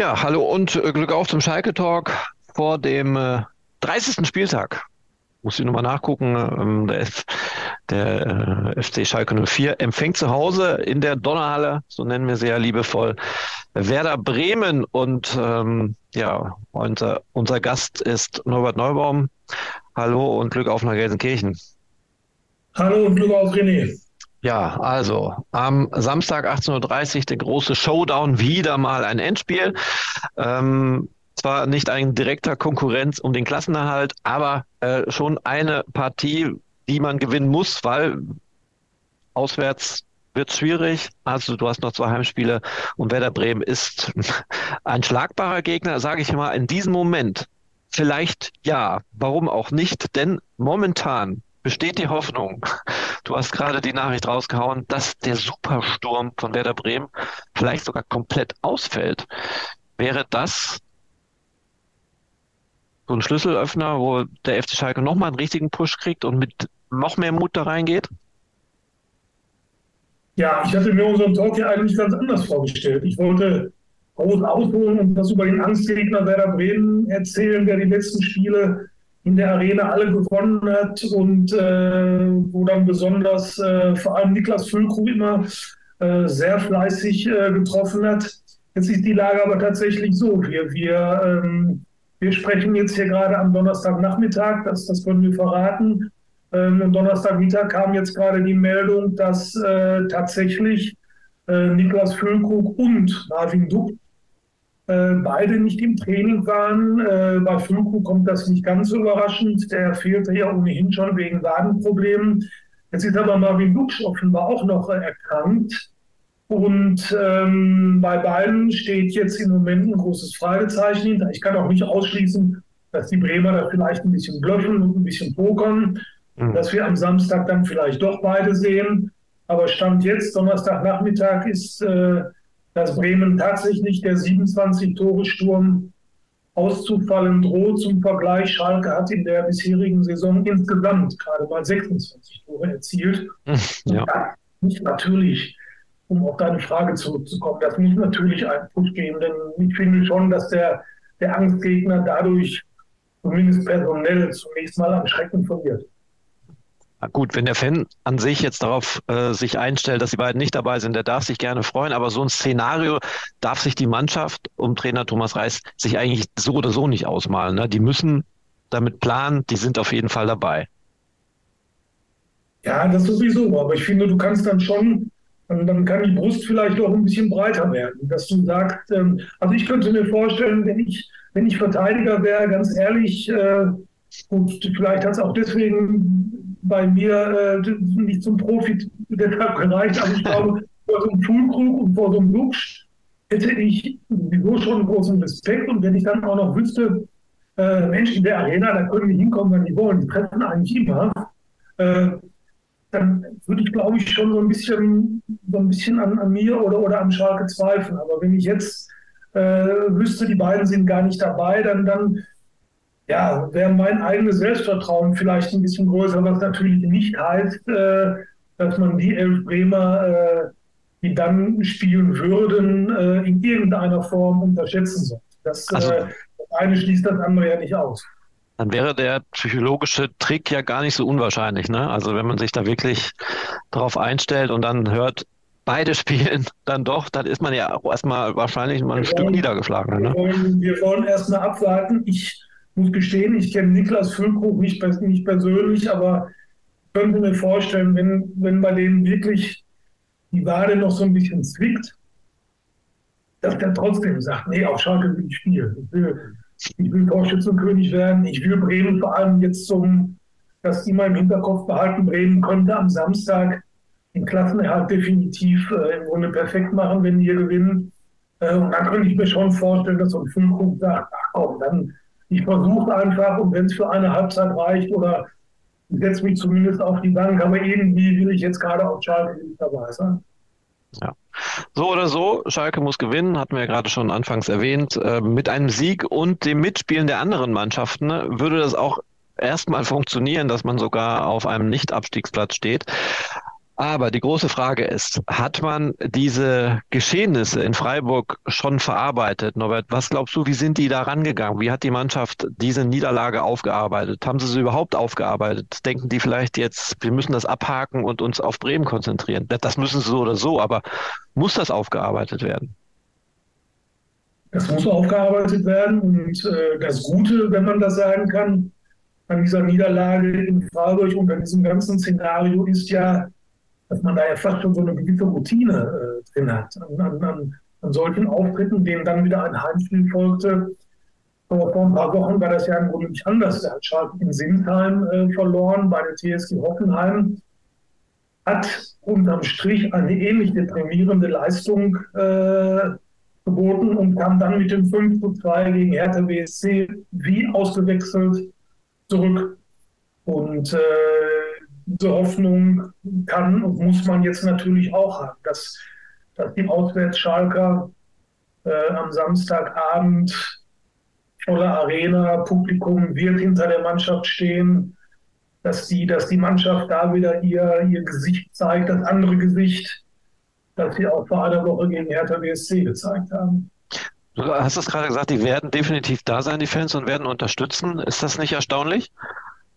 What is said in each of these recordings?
Ja, hallo und äh, Glück auf zum Schalke Talk vor dem äh, 30. Spieltag. Muss ich nochmal nachgucken. Ähm, der, F, der äh, FC Schalke 04 empfängt zu Hause in der Donnerhalle, so nennen wir sie ja liebevoll, Werder Bremen. Und ähm, ja, unser, unser Gast ist Norbert Neubaum. Hallo und Glück auf nach Gelsenkirchen. Hallo und Glück auf René. Ja, also am Samstag 18.30 Uhr der große Showdown, wieder mal ein Endspiel. Ähm, zwar nicht ein direkter Konkurrenz um den Klassenerhalt, aber äh, schon eine Partie, die man gewinnen muss, weil auswärts wird schwierig. Also du hast noch zwei Heimspiele und Werder Bremen ist ein schlagbarer Gegner, sage ich mal, in diesem Moment. Vielleicht ja, warum auch nicht, denn momentan besteht die Hoffnung, du hast gerade die Nachricht rausgehauen, dass der Supersturm von Werder Bremen vielleicht sogar komplett ausfällt. Wäre das so ein Schlüsselöffner, wo der FC Schalke nochmal einen richtigen Push kriegt und mit noch mehr Mut da reingeht? Ja, ich hatte mir unseren Talk ja eigentlich ganz anders vorgestellt. Ich wollte groß ausholen und was über den Angstgegner Werder Bremen erzählen, der die letzten Spiele in der Arena alle gewonnen hat und äh, wo dann besonders äh, vor allem Niklas Füllkrug immer äh, sehr fleißig äh, getroffen hat. Jetzt ist die Lage aber tatsächlich so. Wir, wir, ähm, wir sprechen jetzt hier gerade am Donnerstagnachmittag, das, das können wir verraten. Ähm, am Donnerstagmittag kam jetzt gerade die Meldung, dass äh, tatsächlich äh, Niklas Füllkrug und Marvin Duck äh, beide nicht im Training waren. Äh, bei Fulku kommt das nicht ganz so überraschend. Der fehlte ja ohnehin schon wegen Wadenproblemen. Jetzt ist aber Marvin Duksch offenbar auch noch erkrankt. Und ähm, bei beiden steht jetzt im Moment ein großes Fragezeichen hinter. Ich kann auch nicht ausschließen, dass die Bremer da vielleicht ein bisschen blöffen und ein bisschen pokern, mhm. dass wir am Samstag dann vielleicht doch beide sehen. Aber Stand jetzt, Donnerstagnachmittag, ist äh, dass Bremen tatsächlich der 27-Tore-Sturm auszufallen droht. Zum Vergleich, Schalke hat in der bisherigen Saison insgesamt gerade mal 26 Tore erzielt. Ja. Das muss natürlich, um auf deine Frage zurückzukommen, das muss natürlich einen Push geben, denn ich finde schon, dass der, der Angstgegner dadurch zumindest personell zunächst mal an Schrecken verliert. Gut, wenn der Fan an sich jetzt darauf äh, sich einstellt, dass die beiden nicht dabei sind, der darf sich gerne freuen. Aber so ein Szenario darf sich die Mannschaft um Trainer Thomas Reis sich eigentlich so oder so nicht ausmalen. Ne? Die müssen damit planen, die sind auf jeden Fall dabei. Ja, das sowieso. Aber ich finde, du kannst dann schon, dann kann die Brust vielleicht auch ein bisschen breiter werden. Dass du sagst, ähm, also ich könnte mir vorstellen, wenn ich, wenn ich Verteidiger wäre, ganz ehrlich, äh, und vielleicht hat es auch deswegen bei mir äh, nicht zum Profi deshalb gereicht, aber ich glaube, vor so einem Schulkrug und vor so einem Lux hätte ich sowieso schon großen Respekt und wenn ich dann auch noch wüsste, äh, Mensch, in der Arena, da können die hinkommen, wenn die wollen, die treffen eigentlich immer, äh, dann würde ich, glaube ich, schon so ein bisschen, so ein bisschen an, an mir oder, oder an Schalke zweifeln. Aber wenn ich jetzt äh, wüsste, die beiden sind gar nicht dabei, dann, dann ja, wäre mein eigenes Selbstvertrauen vielleicht ein bisschen größer, was natürlich nicht heißt, äh, dass man die elf Bremer, äh, die dann spielen würden, äh, in irgendeiner Form unterschätzen soll. Das, also, äh, das eine schließt das andere ja nicht aus. Dann wäre der psychologische Trick ja gar nicht so unwahrscheinlich. Ne? Also wenn man sich da wirklich darauf einstellt und dann hört, beide spielen dann doch, dann ist man ja auch erstmal wahrscheinlich mal ein wir Stück wollen, niedergeschlagen. Ne? Wir wollen, wir wollen erstmal abwarten. Ich muss gestehen, ich kenne Niklas Füllkrug nicht, nicht persönlich, aber ich könnte mir vorstellen, wenn, wenn bei dem wirklich die Wade noch so ein bisschen zwickt, dass der trotzdem sagt, nee, auf Schalke will ich spielen. Ich will, ich will Torschützenkönig werden. Ich will Bremen vor allem jetzt zum, dass die mal im Hinterkopf behalten, Bremen könnte am Samstag den Klassenerhalt definitiv äh, im Grunde perfekt machen, wenn hier gewinnen. Äh, und dann könnte ich mir schon vorstellen, dass so ein Füllkrug sagt, ach komm, dann ich versuche einfach, und wenn es für eine Halbzeit reicht oder setze mich zumindest auf die Bank, aber irgendwie will ich jetzt gerade auf Schalke nicht dabei sein. Ja. So oder so, Schalke muss gewinnen, hatten wir ja gerade schon anfangs erwähnt. Äh, mit einem Sieg und dem Mitspielen der anderen Mannschaften ne, würde das auch erstmal funktionieren, dass man sogar auf einem Nicht-Abstiegsplatz steht. Aber die große Frage ist, hat man diese Geschehnisse in Freiburg schon verarbeitet? Norbert, was glaubst du, wie sind die da rangegangen? Wie hat die Mannschaft diese Niederlage aufgearbeitet? Haben sie sie überhaupt aufgearbeitet? Denken die vielleicht jetzt, wir müssen das abhaken und uns auf Bremen konzentrieren? Das müssen sie so oder so, aber muss das aufgearbeitet werden? Das muss aufgearbeitet werden. Und äh, das Gute, wenn man das sagen kann, an dieser Niederlage in Freiburg und an diesem ganzen Szenario ist ja, dass man da ja fast schon so eine gewisse Routine äh, drin hat. An, an, an, solchen Auftritten, denen dann wieder ein Heimspiel folgte. Aber vor ein paar Wochen war das ja im Grunde nicht anders. Der hat Schalke in Sinsheim äh, verloren, bei der TSG Hoffenheim. Hat unterm Strich eine ähnlich deprimierende Leistung äh, geboten und kam dann mit dem 5 zu 2 gegen Hertha BSC wie ausgewechselt zurück. Und äh, diese Hoffnung kann und muss man jetzt natürlich auch haben, dass, dass die Auswärtsschalker äh, am Samstagabend volle Arena, Publikum wird hinter der Mannschaft stehen, dass die, dass die Mannschaft da wieder ihr, ihr Gesicht zeigt, das andere Gesicht, das sie auch vor einer Woche gegen Hertha BSC gezeigt haben. Du hast es gerade gesagt, die werden definitiv da sein, die Fans, und werden unterstützen. Ist das nicht erstaunlich?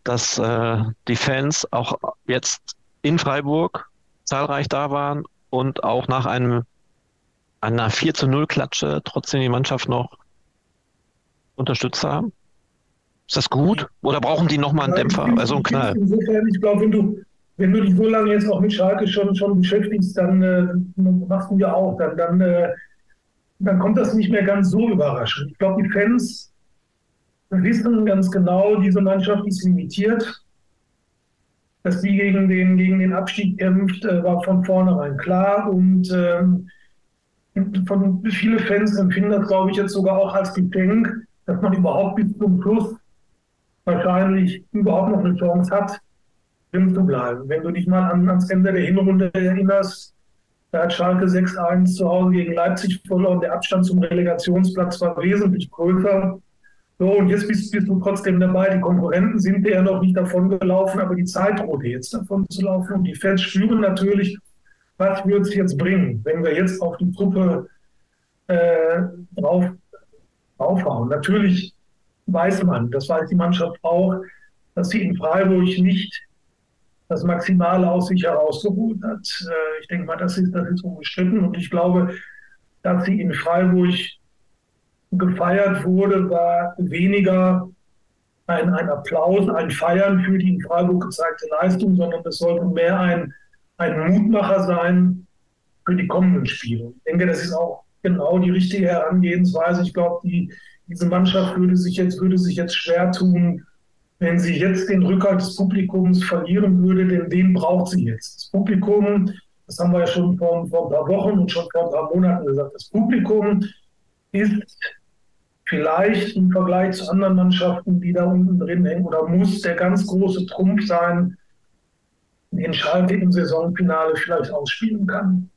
Dass äh, die Fans auch jetzt in Freiburg zahlreich da waren und auch nach einem einer 4 zu 0 Klatsche trotzdem die Mannschaft noch unterstützt haben? Ist das gut? Oder brauchen die nochmal einen Dämpfer, also einen Knall? Insofern, ich glaube, wenn du, wenn du dich so lange jetzt auch mit Schalke schon, schon beschäftigst, dann äh, machst du ja auch, dann, dann, äh, dann kommt das nicht mehr ganz so überraschend. Ich glaube, die Fans wissen ganz genau, diese Mannschaft ist limitiert. Dass die gegen den, gegen den Abstieg kämpft, äh, war von vornherein klar. Und ähm, von viele Fans empfinden das, glaube ich, jetzt sogar auch als Gedenk, dass man überhaupt bis zum Schluss wahrscheinlich überhaupt noch eine Chance hat, drin zu bleiben. Wenn du dich mal an, ans Ende der Hinrunde erinnerst, da hat Schalke 6-1 zu Hause gegen Leipzig verloren. Der Abstand zum Relegationsplatz war wesentlich größer. So, und jetzt bist, bist, du trotzdem dabei. Die Konkurrenten sind ja noch nicht davon gelaufen, aber die Zeit droht jetzt davon zu laufen. Und die Fans spüren natürlich, was wird es jetzt bringen, wenn wir jetzt auf die Truppe äh, drauf, draufhauen. Natürlich weiß man, das weiß die Mannschaft auch, dass sie in Freiburg nicht das Maximale aus sich herausgeholt hat. Äh, ich denke mal, das ist, das ist unbestritten. Und ich glaube, dass sie in Freiburg gefeiert wurde, war weniger ein, ein Applaus, ein Feiern für die in Freiburg gezeigte Leistung, sondern es sollte mehr ein, ein Mutmacher sein für die kommenden Spiele. Ich denke, das ist auch genau die richtige Herangehensweise. Ich glaube, die, diese Mannschaft würde sich jetzt, würde sich jetzt schwer tun, wenn sie jetzt den Rückhalt des Publikums verlieren würde, denn den braucht sie jetzt. Das Publikum, das haben wir ja schon vor, vor ein paar Wochen und schon vor ein paar Monaten gesagt, das Publikum ist vielleicht im Vergleich zu anderen Mannschaften, die da unten drin hängen, oder muss der ganz große Trumpf sein, den Schalke im Saisonfinale vielleicht ausspielen kann.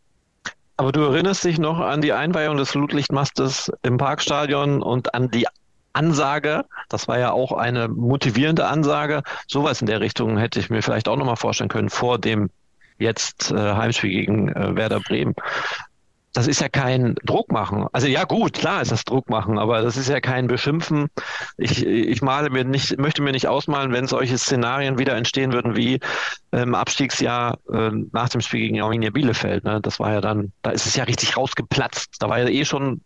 Aber du erinnerst dich noch an die Einweihung des Flutlichtmastes im Parkstadion und an die Ansage, das war ja auch eine motivierende Ansage. Sowas in der Richtung hätte ich mir vielleicht auch nochmal vorstellen können vor dem jetzt äh, Heimspiel gegen äh, Werder Bremen das ist ja kein Druck machen. Also ja gut, klar ist das Druck machen, aber das ist ja kein Beschimpfen. Ich, ich male mir nicht, möchte mir nicht ausmalen, wenn solche Szenarien wieder entstehen würden wie im ähm, Abstiegsjahr äh, nach dem Spiel gegen Arminia Bielefeld. Ne? Das war ja dann, da ist es ja richtig rausgeplatzt. Da war ja eh schon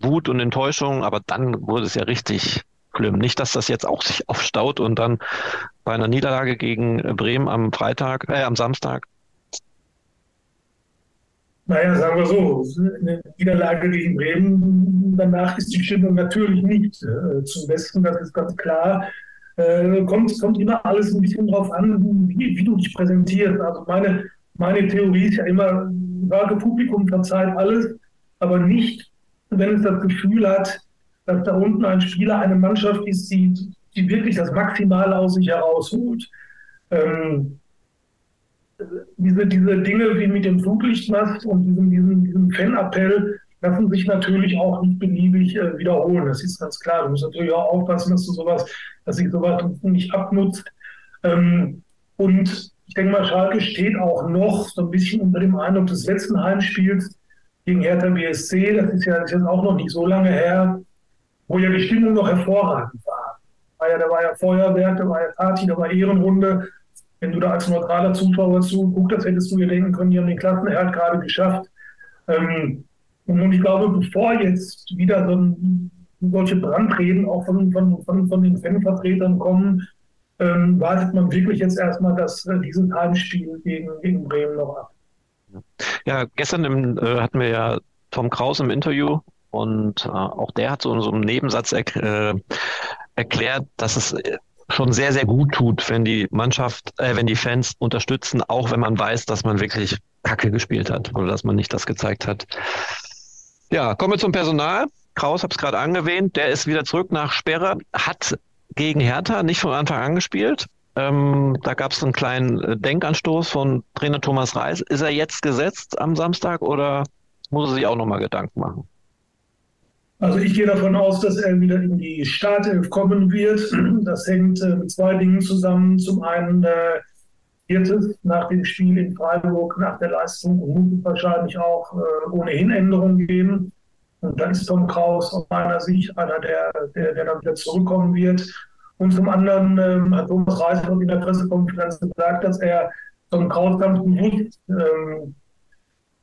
Wut und Enttäuschung, aber dann wurde es ja richtig schlimm. Nicht, dass das jetzt auch sich aufstaut und dann bei einer Niederlage gegen Bremen am Freitag, äh, am Samstag naja, sagen wir so, eine Niederlage gegen Bremen, danach ist die Stimmung natürlich nicht äh, zum Besten, das ist ganz klar. Äh, kommt, kommt immer alles ein bisschen drauf an, wie, wie du dich präsentierst. Also meine, meine Theorie ist ja immer, vage Publikum verzeiht alles, aber nicht, wenn es das Gefühl hat, dass da unten ein Spieler, eine Mannschaft ist, die, die wirklich das Maximale aus sich herausholt. Ähm, diese, diese Dinge wie mit dem Flutlichtmast und diesem, diesem, diesem Fan-Appell lassen sich natürlich auch nicht beliebig äh, wiederholen. Das ist ganz klar. Du musst natürlich auch aufpassen, dass du sowas, dass sich sowas nicht abnutzt. Ähm, und ich denke mal, Schalke steht auch noch so ein bisschen unter dem Eindruck des letzten Heimspiels gegen Hertha BSC. Das ist ja, das ist jetzt auch noch nicht so lange her, wo ja die Stimmung noch hervorragend war. war ja, da war ja Feuerwerk, da war ja Party, da war Ehrenrunde. Wenn du da als neutraler Zuschauer zuguckst, hättest du dir denken können, die haben den Klassenerhalt gerade geschafft. Ähm, und ich glaube, bevor jetzt wieder so solche Brandreden auch von, von, von, von den Fanvertretern kommen, ähm, wartet man wirklich jetzt erstmal das, äh, dieses Heimspiel gegen, gegen Bremen noch ab. Ja, gestern im, äh, hatten wir ja Tom Kraus im Interview und äh, auch der hat so in so einem Nebensatz er, äh, erklärt, dass es schon sehr, sehr gut tut, wenn die Mannschaft, äh, wenn die Fans unterstützen, auch wenn man weiß, dass man wirklich Kacke gespielt hat oder dass man nicht das gezeigt hat. Ja, kommen wir zum Personal. Kraus habe es gerade angewähnt, der ist wieder zurück nach Sperre, hat gegen Hertha nicht von Anfang an gespielt. Ähm, da gab es einen kleinen äh, Denkanstoß von Trainer Thomas Reis. Ist er jetzt gesetzt am Samstag oder muss er sich auch nochmal Gedanken machen? Also ich gehe davon aus, dass er wieder in die Startelf kommen wird. Das hängt äh, mit zwei Dingen zusammen. Zum einen äh, wird es nach dem Spiel in Freiburg, nach der Leistung wahrscheinlich auch äh, ohnehin Änderungen geben. Und dann ist Tom Kraus aus meiner Sicht einer, der, der, der dann wieder zurückkommen wird. Und zum anderen ähm, hat Thomas Reisner in der Pressekonferenz gesagt, dass er Tom Kraus ganz bewusst ähm, äh,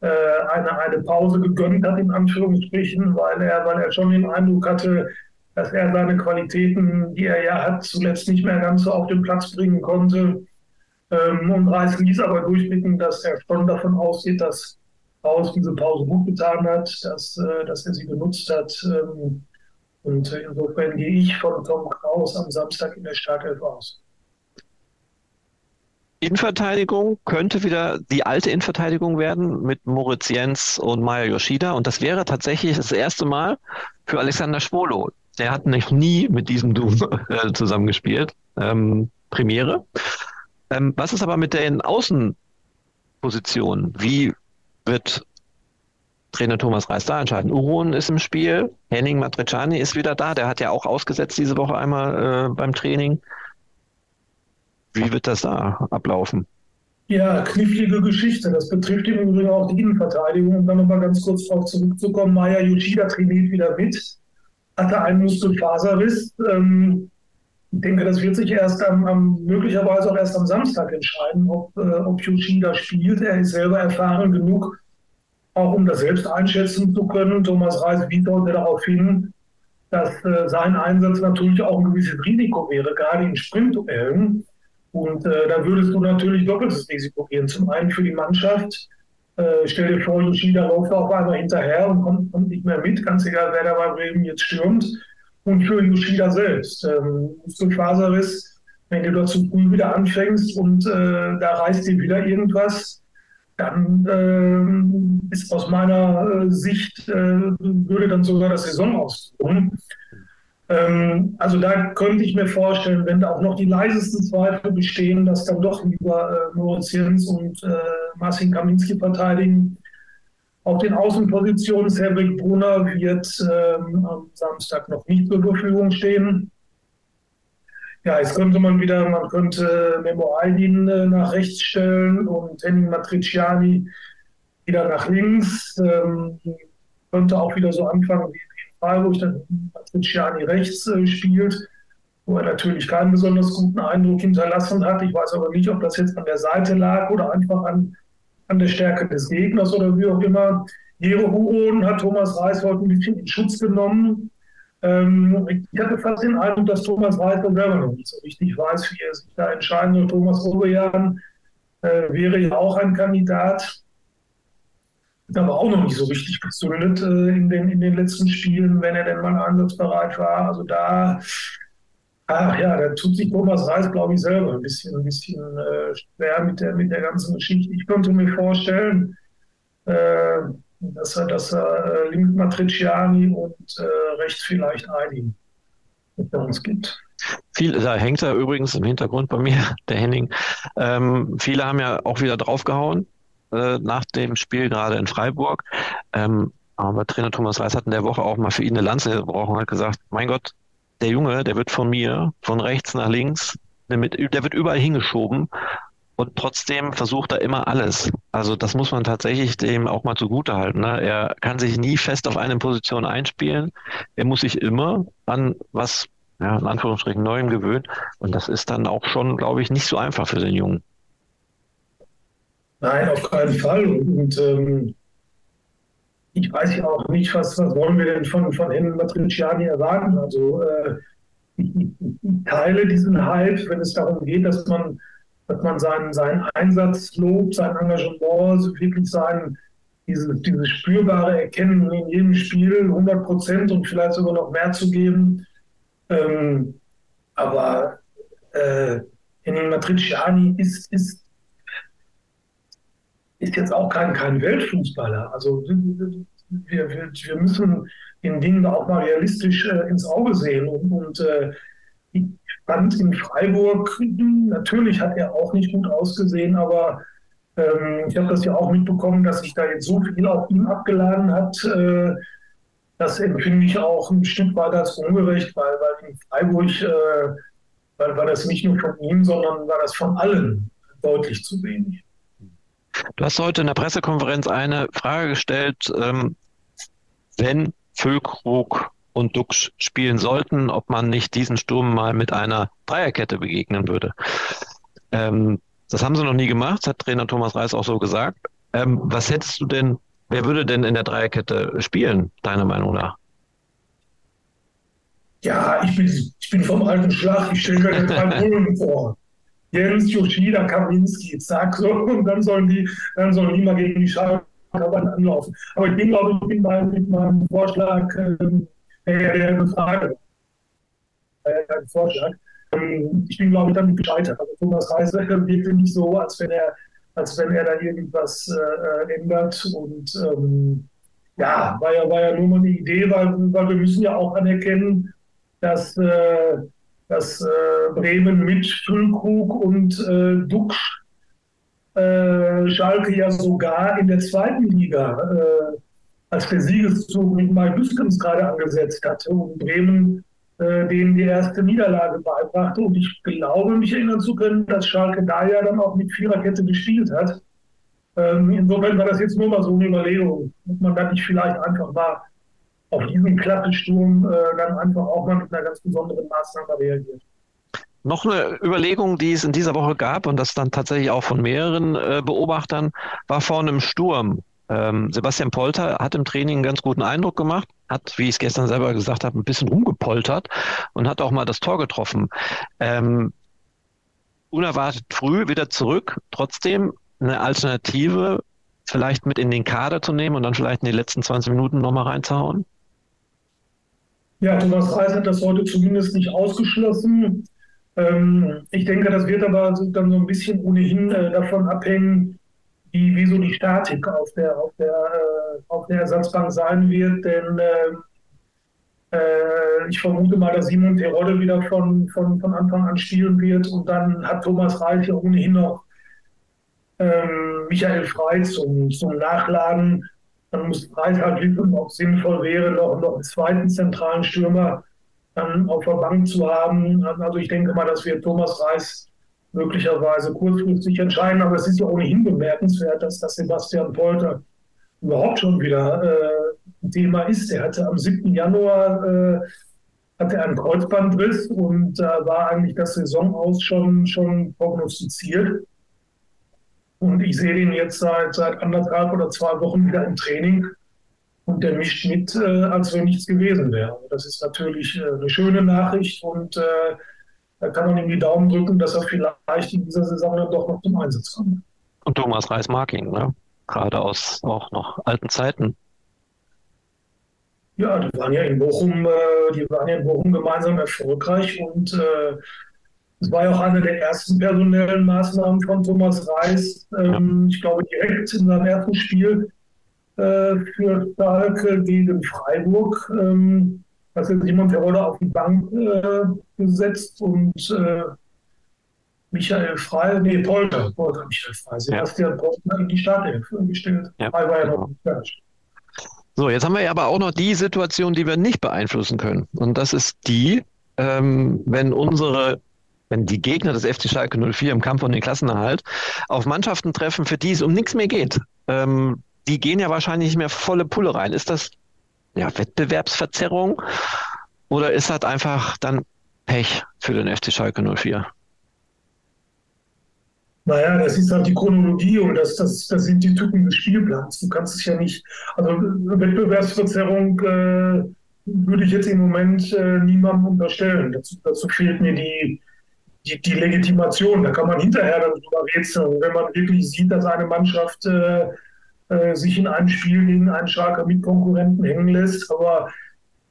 eine, eine Pause gegönnt hat, in Anführungsstrichen, weil er, weil er schon den Eindruck hatte, dass er seine Qualitäten, die er ja hat, zuletzt nicht mehr ganz so auf den Platz bringen konnte. Ähm, und Reis ließ aber durchblicken, dass er schon davon ausgeht, dass Kraus diese Pause gut getan hat, dass, äh, dass er sie genutzt hat. Ähm, und insofern gehe ich von Tom Kraus am Samstag in der Startelf aus. Innenverteidigung könnte wieder die alte Innenverteidigung werden mit Moritz Jens und Maya Yoshida. Und das wäre tatsächlich das erste Mal für Alexander Schwolo. Der hat nämlich nie mit diesem Duo äh, zusammengespielt. Ähm, Premiere. Ähm, was ist aber mit den Außenpositionen? Wie wird Trainer Thomas Reis da entscheiden. Uron ist im Spiel, Henning Matriciani ist wieder da, der hat ja auch ausgesetzt diese Woche einmal äh, beim Training. Wie wird das da ablaufen? Ja, knifflige Geschichte. Das betrifft im Übrigen auch die Innenverteidigung. Um dann nochmal ganz kurz darauf zurückzukommen, Maya Yoshida trainiert wieder mit, hatte einen Muskelfaserriss. Ähm, ich denke, das wird sich erst am, am, möglicherweise auch erst am Samstag entscheiden, ob, äh, ob Yoshida spielt. Er ist selber erfahren genug, auch um das selbst einschätzen zu können. Thomas Reis wies darauf hin, dass äh, sein Einsatz natürlich auch ein gewisses Risiko wäre, gerade in Sprintduellen. Und äh, da würdest du natürlich doppeltes Risiko gehen. Zum einen für die Mannschaft. Äh, stell dir vor, Yoshida läuft auf einmal hinterher und kommt, kommt, nicht mehr mit, ganz egal, wer da bei Bremen jetzt stürmt. Und für Yoshida selbst. Ähm, Muskelfaserriss, wenn du da zu früh wieder anfängst und äh, da reißt dir wieder irgendwas, dann äh, ist aus meiner äh, Sicht, äh, würde dann sogar das Saison ausruhen. Ähm, also da könnte ich mir vorstellen, wenn da auch noch die leisesten Zweifel bestehen, dass dann doch lieber äh, Moritz Jens und äh, Marcin Kaminski verteidigen. Auf den Außenpositionen Cedric Brunner wird ähm, am Samstag noch nicht zur Verfügung stehen. Ja, jetzt könnte man wieder, man könnte Memo Aldin äh, nach rechts stellen und Henning Matriciani wieder nach links. Ähm, könnte auch wieder so anfangen wie Freiburg, dann Matriciani rechts äh, spielt, wo er natürlich keinen besonders guten Eindruck hinterlassen hat. Ich weiß aber nicht, ob das jetzt an der Seite lag oder einfach an, an der Stärke des Gegners oder wie auch immer. Jero Huron hat Thomas Reis heute ein bisschen in Schutz genommen. Ähm, ich hatte fast den Eindruck, dass Thomas Reiter selber noch nicht so richtig weiß, wie er sich da entscheiden soll. Thomas Oberjan äh, wäre ja auch ein Kandidat, aber auch noch nicht so richtig gezündet äh, in, den, in den letzten Spielen, wenn er denn mal einsatzbereit war. Also da, ach ja, da tut sich Thomas Reis, glaube ich, selber ein bisschen, ein bisschen äh, schwer mit der, mit der ganzen Geschichte. Ich könnte mir vorstellen, äh, dass er, dass er äh, links Matriciani und äh, rechts vielleicht Eiding mit uns gibt. Viel, da hängt er übrigens im Hintergrund bei mir, der Henning. Ähm, viele haben ja auch wieder draufgehauen äh, nach dem Spiel, gerade in Freiburg. Ähm, aber Trainer Thomas Reis hat in der Woche auch mal für ihn eine Lanze gebrochen und hat gesagt, mein Gott, der Junge, der wird von mir von rechts nach links, der, wird überall hingeschoben und trotzdem versucht er immer alles. Also das muss man tatsächlich dem auch mal zugute halten. Ne? Er kann sich nie fest auf eine Position einspielen. Er muss sich immer an was, ja, in Anführungsstrichen, Neuem gewöhnen. Und das ist dann auch schon, glaube ich, nicht so einfach für den Jungen. Nein, auf keinen Fall. Und ähm, ich weiß ja auch nicht, was, was wollen wir denn von, von Henry Matriciani erwarten. Also äh, ich, teile diesen Hype, wenn es darum geht, dass man dass man seinen, seinen Einsatz lobt, sein Engagement, wirklich sein, dieses, dieses spürbare Erkennen in jedem Spiel 100 Prozent und vielleicht sogar noch mehr zu geben. Ähm, aber äh, Henning Matriciani ist, ist, ist jetzt auch kein, kein Weltfußballer. Also wir, wir, wir müssen den Dingen auch mal realistisch äh, ins Auge sehen. Und, und äh, ich fand in Freiburg, natürlich hat er auch nicht gut ausgesehen, aber ähm, ich habe das ja auch mitbekommen, dass sich da jetzt so viel auf ihn abgeladen hat. Äh, das empfinde ich auch ein Stück weit als ungerecht, weil, weil in Freiburg äh, weil, war das nicht nur von ihm, sondern war das von allen deutlich zu wenig. Du hast heute in der Pressekonferenz eine Frage gestellt, ähm, wenn Füllkrug und Dux spielen sollten, ob man nicht diesen Sturm mal mit einer Dreierkette begegnen würde. Ähm, das haben sie noch nie gemacht, hat Trainer Thomas Reis auch so gesagt. Ähm, was hättest du denn, wer würde denn in der Dreierkette spielen, deiner Meinung nach? Ja, ich bin, ich bin vom alten Schlag, ich stelle mir drei Polen vor. Jens, Yoshida, Kaminski, zack, so, und dann sollen die, dann sollen die mal gegen die Schale anlaufen. Aber ich bin, glaube ich, bin mit meinem Vorschlag ähm, der Frage, ein Vorschlag. Ähm, ich bin, glaube ich, damit gescheitert. Also Thomas Reise wirkte nicht so, als wenn er, als wenn er da irgendwas äh, ändert. Und ähm, ja, war ja, war ja nur mal eine Idee, weil, weil wir müssen ja auch anerkennen, dass, äh, dass äh, Bremen mit Füllkrug und äh, Duxch äh, Schalke ja sogar in der zweiten Liga äh, als der Siegeszug mit Mike Büskens gerade angesetzt hatte und Bremen äh, denen die erste Niederlage beibrachte. Und ich glaube, mich erinnern zu können, dass Schalke da ja dann auch mit Viererkette gespielt hat. Ähm, insofern war das jetzt nur mal so eine Überlegung, ob man da nicht vielleicht einfach mal auf diesen Klappensturm äh, dann einfach auch mal mit einer ganz besonderen Maßnahme reagiert. Noch eine Überlegung, die es in dieser Woche gab und das dann tatsächlich auch von mehreren äh, Beobachtern, war vor einem Sturm. Ähm, Sebastian Polter hat im Training einen ganz guten Eindruck gemacht, hat, wie ich es gestern selber gesagt habe, ein bisschen rumgepoltert und hat auch mal das Tor getroffen. Ähm, unerwartet früh wieder zurück, trotzdem eine Alternative vielleicht mit in den Kader zu nehmen und dann vielleicht in die letzten 20 Minuten nochmal reinzuhauen? Ja, Thomas Reis hat das heute zumindest nicht ausgeschlossen. Ähm, ich denke, das wird aber dann so ein bisschen ohnehin äh, davon abhängen, wie, wie so die Statik auf der, auf der, äh, auf der Ersatzbank sein wird. Denn äh, äh, ich vermute mal, dass Simon Terodde wieder von, von, von Anfang an spielen wird. Und dann hat Thomas Reich ja ohnehin noch ähm, Michael Frey zum, zum Nachladen. Dann muss ob es sinnvoll wäre, noch, noch einen zweiten zentralen Stürmer dann auf der Bank zu haben. Also ich denke mal, dass wir Thomas Reis möglicherweise kurzfristig entscheiden. Aber es ist ja ohnehin bemerkenswert, dass, dass Sebastian Polter überhaupt schon wieder äh, Thema ist. Er hatte am 7. Januar äh, hatte einen Kreuzbandriss und da äh, war eigentlich das Saison aus schon, schon prognostiziert. Und ich sehe den jetzt seit, seit anderthalb oder zwei Wochen wieder im Training. Und der mischt mit, äh, als wenn nichts gewesen wäre. Das ist natürlich äh, eine schöne Nachricht und äh, da kann man ihm die Daumen drücken, dass er vielleicht in dieser Saison dann doch noch zum Einsatz kommt. Und Thomas Reis mag ihn, ne? gerade aus auch noch alten Zeiten. Ja, die waren ja in Bochum, äh, die waren ja in Bochum gemeinsam erfolgreich und es war ja auch eine der ersten personellen Maßnahmen von Thomas Reis. Ähm. Ich glaube, direkt in seinem ersten Spiel äh, für Schalke gegen Freiburg. Ähm, hat Simon Terodde auf die Bank äh, gesetzt und äh, Michael Frey, nee, Polter, Polter, Michael Frey, Sebastian ja. Polter in die Startelf gestellt. Ja. Frey war ja noch genau. So, jetzt haben wir aber auch noch die Situation, die wir nicht beeinflussen können. Und das ist die, ähm, wenn unsere wenn die Gegner des FC Schalke 04 im Kampf um den Klassenerhalt auf Mannschaften treffen, für die es um nichts mehr geht. Ähm, die gehen ja wahrscheinlich nicht mehr volle Pulle rein. Ist das ja, Wettbewerbsverzerrung oder ist das einfach dann Pech für den FC Schalke 04? Naja, das ist halt die Chronologie und das, das, das sind die Typen des Spielplans. Du kannst es ja nicht, also Wettbewerbsverzerrung äh, würde ich jetzt im Moment äh, niemandem unterstellen. Dazu, dazu fehlt mir die, die, die, Legitimation. Da kann man hinterher darüber rätseln. Wenn man wirklich sieht, dass eine Mannschaft äh, äh, sich in einem Spiel gegen einen Schalke Mitkonkurrenten hängen lässt, aber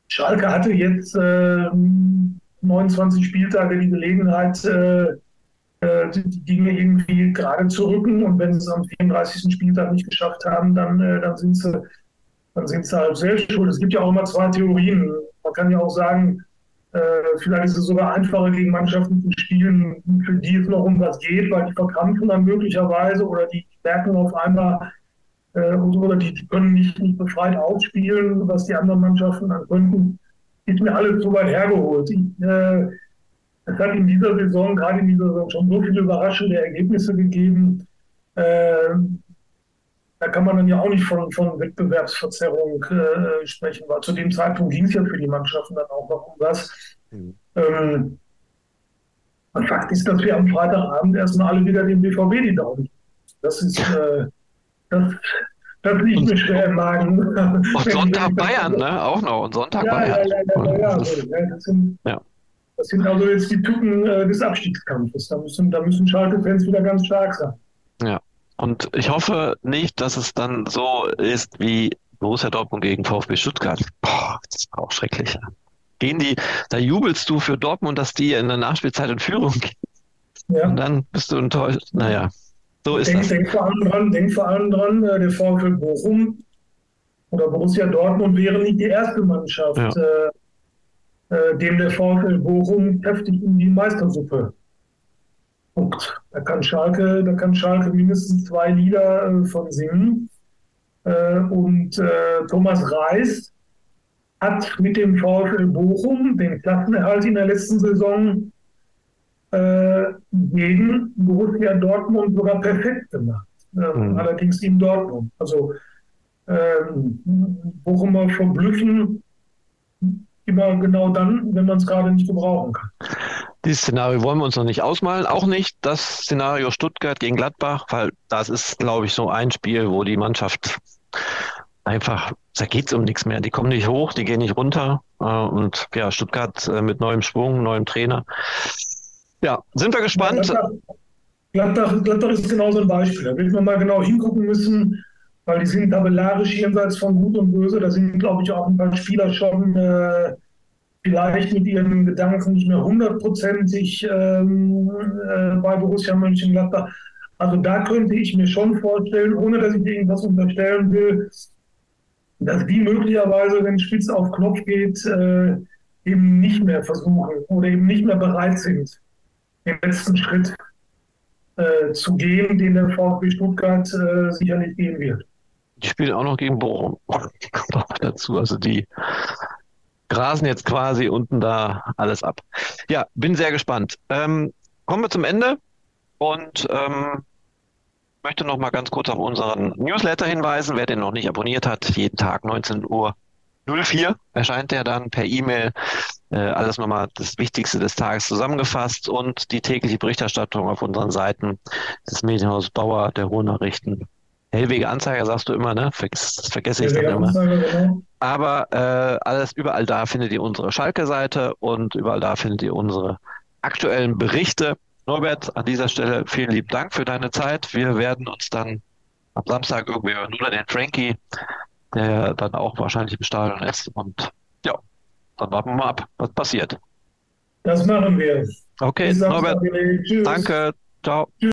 Schalke hatte jetzt 29 äh, Spieltage die Gelegenheit, äh, äh, die Dinge irgendwie gerade zu rücken. Und wenn sie es am 34. Spieltag nicht geschafft haben, dann, äh, dann sind sie dann sind sie halt selbst schuld. Es gibt ja auch immer zwei Theorien. Man kann ja auch sagen, vielleicht ist es sogar einfacher, gegen Mannschaften zu spielen, für die es noch um was geht, weil die verkrampfen dann möglicherweise oder die merken auf einmal, äh, oder die, die, können nicht, nicht befreit ausspielen, was die anderen Mannschaften dann könnten. Ist mir alles zu weit hergeholt. Ich, äh, es hat in dieser Saison, gerade in dieser Saison, schon so viele überraschende Ergebnisse gegeben. Äh, da kann man dann ja auch nicht von, von Wettbewerbsverzerrung äh, sprechen, weil zu dem Zeitpunkt ging es ja für die Mannschaften dann auch noch um was. Mhm. Ähm, Fakt ist, dass wir am Freitagabend erstmal alle wieder dem BVB die Daumen. Das ist, äh, das, das liegt mir schwer im Magen. Und Sonntag Bayern, ne? Auch noch. Und Sonntag ja, Bayern. Ja, ja, ja, ja. Das sind. Das sind also jetzt die Tücken äh, des Abstiegskampfes. Da müssen, da müssen Schalke-Fans wieder ganz stark sein. Und ich hoffe nicht, dass es dann so ist wie Borussia Dortmund gegen VfB Stuttgart. Boah, das war auch schrecklich. Gehen die, da jubelst du für Dortmund, dass die in der Nachspielzeit in Führung gehen. Ja. Und dann bist du enttäuscht. Naja, so ist denk, das. Denk vor allem dran, denk vor allem dran äh, der VfB Bochum oder Borussia Dortmund wäre nicht die erste Mannschaft. Ja. Äh, äh, dem der VfL Bochum heftig in die Meistersuppe. Da kann Schalke, da kann Schalke mindestens zwei Lieder äh, von singen. Äh, und äh, Thomas Reis hat mit dem VfL Bochum den Klassenerhalt in der letzten Saison gegen Borussia Dortmund sogar perfekt gemacht. Mhm. Allerdings in Dortmund. Also ähm, Bochumer verblüffen immer genau dann, wenn man es gerade nicht gebrauchen kann. Dieses Szenario wollen wir uns noch nicht ausmalen. Auch nicht das Szenario Stuttgart gegen Gladbach, weil das ist, glaube ich, so ein Spiel, wo die Mannschaft einfach, da geht es um nichts mehr. Die kommen nicht hoch, die gehen nicht runter. Äh, und ja, Stuttgart äh, mit neuem Schwung, neuem Trainer. Ja, sind wir gespannt. Gladbach, Gladbach, ist genauso ein Beispiel. Da wird man mal genau hingucken müssen, weil die sind tabellarisch jenseits von Gut und Böse. Da sind, glaube ich, auch ein paar Spieler schon äh, vielleicht mit ihren Gedanken nicht mehr hundertprozentig ähm, äh, bei Borussia Mönchengladbach. Also da könnte ich mir schon vorstellen, ohne dass ich irgendwas unterstellen will, dass die möglicherweise, wenn Spitz auf Knopf geht, äh, eben nicht mehr versuchen oder eben nicht mehr bereit sind, den letzten Schritt äh, zu gehen, den der VfB Stuttgart äh, sicherlich gehen wird. Die spielen auch noch gegen Bochum. dazu. Also die grasen jetzt quasi unten da alles ab. Ja, bin sehr gespannt. Ähm, kommen wir zum Ende und ähm, möchte noch mal ganz kurz auf unseren Newsletter hinweisen. Wer den noch nicht abonniert hat, jeden Tag 19 Uhr 04 erscheint der dann per E-Mail. Äh, alles nochmal das Wichtigste des Tages zusammengefasst und die tägliche Berichterstattung auf unseren Seiten des Medienhauses Bauer, der Ruhrnachrichten Hellwege Anzeiger sagst du immer, ne? Das vergesse ich dann immer. Genau. Aber äh, alles überall da findet ihr unsere Schalke-Seite und überall da findet ihr unsere aktuellen Berichte. Norbert, an dieser Stelle vielen lieben Dank für deine Zeit. Wir werden uns dann am Samstag irgendwie hören oder den Frankie, der dann auch wahrscheinlich im Stadion ist. Und ja, dann warten wir mal ab, was passiert. Das machen wir. Okay, Norbert. Danke. Ciao. Tschüss.